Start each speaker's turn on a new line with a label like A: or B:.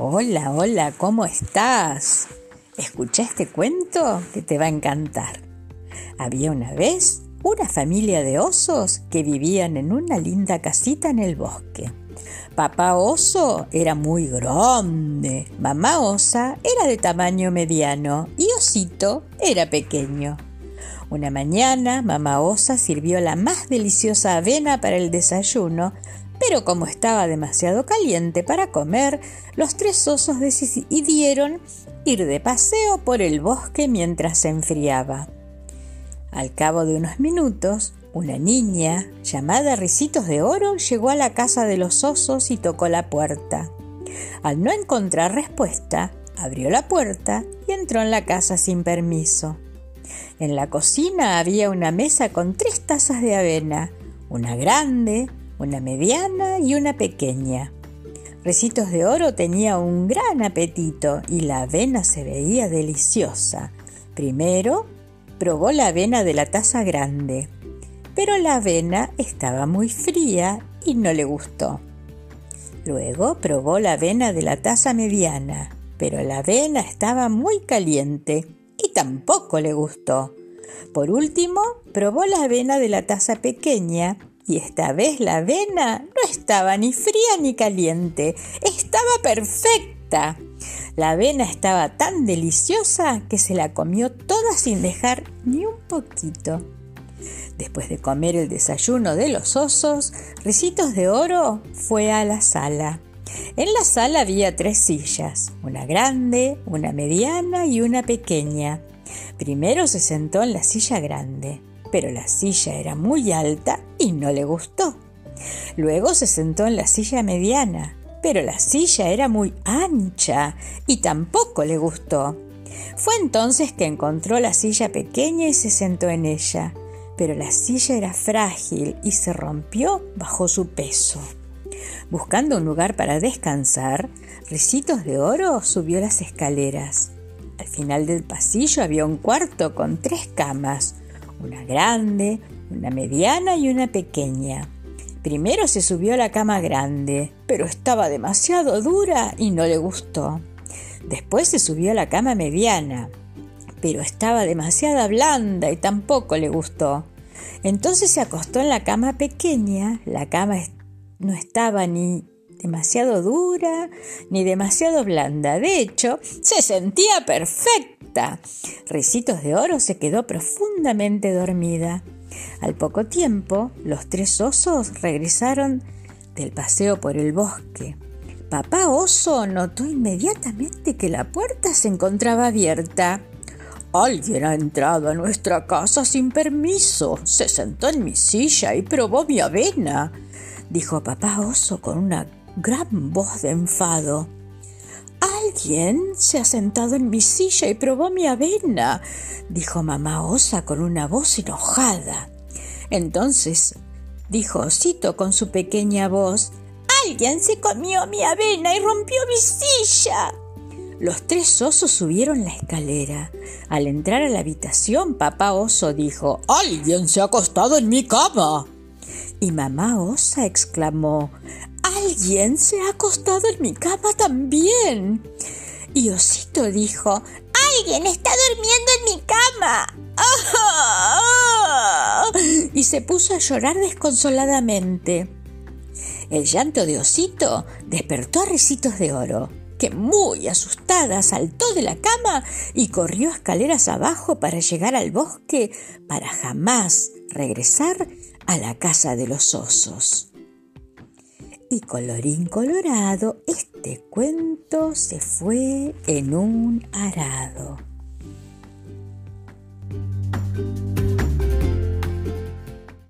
A: Hola, hola, ¿cómo estás? Escucha este cuento que te va a encantar. Había una vez una familia de osos que vivían en una linda casita en el bosque. Papá oso era muy grande, mamá osa era de tamaño mediano y osito era pequeño. Una mañana mamá osa sirvió la más deliciosa avena para el desayuno pero como estaba demasiado caliente para comer, los tres osos decidieron ir de paseo por el bosque mientras se enfriaba. Al cabo de unos minutos, una niña llamada Ricitos de Oro llegó a la casa de los osos y tocó la puerta. Al no encontrar respuesta, abrió la puerta y entró en la casa sin permiso. En la cocina había una mesa con tres tazas de avena, una grande, una mediana y una pequeña. Recitos de Oro tenía un gran apetito y la avena se veía deliciosa. Primero probó la avena de la taza grande, pero la avena estaba muy fría y no le gustó. Luego probó la avena de la taza mediana, pero la avena estaba muy caliente y tampoco le gustó. Por último, probó la avena de la taza pequeña y esta vez la avena no estaba ni fría ni caliente, estaba perfecta. La avena estaba tan deliciosa que se la comió toda sin dejar ni un poquito. Después de comer el desayuno de los osos, Ricitos de Oro fue a la sala. En la sala había tres sillas, una grande, una mediana y una pequeña. Primero se sentó en la silla grande pero la silla era muy alta y no le gustó. Luego se sentó en la silla mediana, pero la silla era muy ancha y tampoco le gustó. Fue entonces que encontró la silla pequeña y se sentó en ella, pero la silla era frágil y se rompió bajo su peso. Buscando un lugar para descansar, Ricitos de Oro subió las escaleras. Al final del pasillo había un cuarto con tres camas, una grande, una mediana y una pequeña. Primero se subió a la cama grande, pero estaba demasiado dura y no le gustó. Después se subió a la cama mediana, pero estaba demasiado blanda y tampoco le gustó. Entonces se acostó en la cama pequeña, la cama no estaba ni demasiado dura ni demasiado blanda, de hecho, se sentía perfecta Ricitos de Oro se quedó profundamente dormida. Al poco tiempo, los tres osos regresaron del paseo por el bosque. Papá oso notó inmediatamente que la puerta se encontraba abierta. Alguien ha entrado a nuestra casa sin permiso. Se sentó en mi silla y probó mi avena, dijo papá oso con una gran voz de enfado. Alguien se ha sentado en mi silla y probó mi avena, dijo mamá osa con una voz enojada. Entonces dijo Osito con su pequeña voz, Alguien se comió mi avena y rompió mi silla. Los tres osos subieron la escalera. Al entrar a la habitación, papá oso dijo, Alguien se ha acostado en mi cama. Y mamá osa exclamó, Alguien se ha acostado en mi cama también. Y Osito dijo, Alguien está durmiendo en mi cama. Y se puso a llorar desconsoladamente. El llanto de Osito despertó a Recitos de Oro, que muy asustada saltó de la cama y corrió escaleras abajo para llegar al bosque para jamás regresar a la casa de los osos. Y colorín colorado, este cuento se fue en un arado.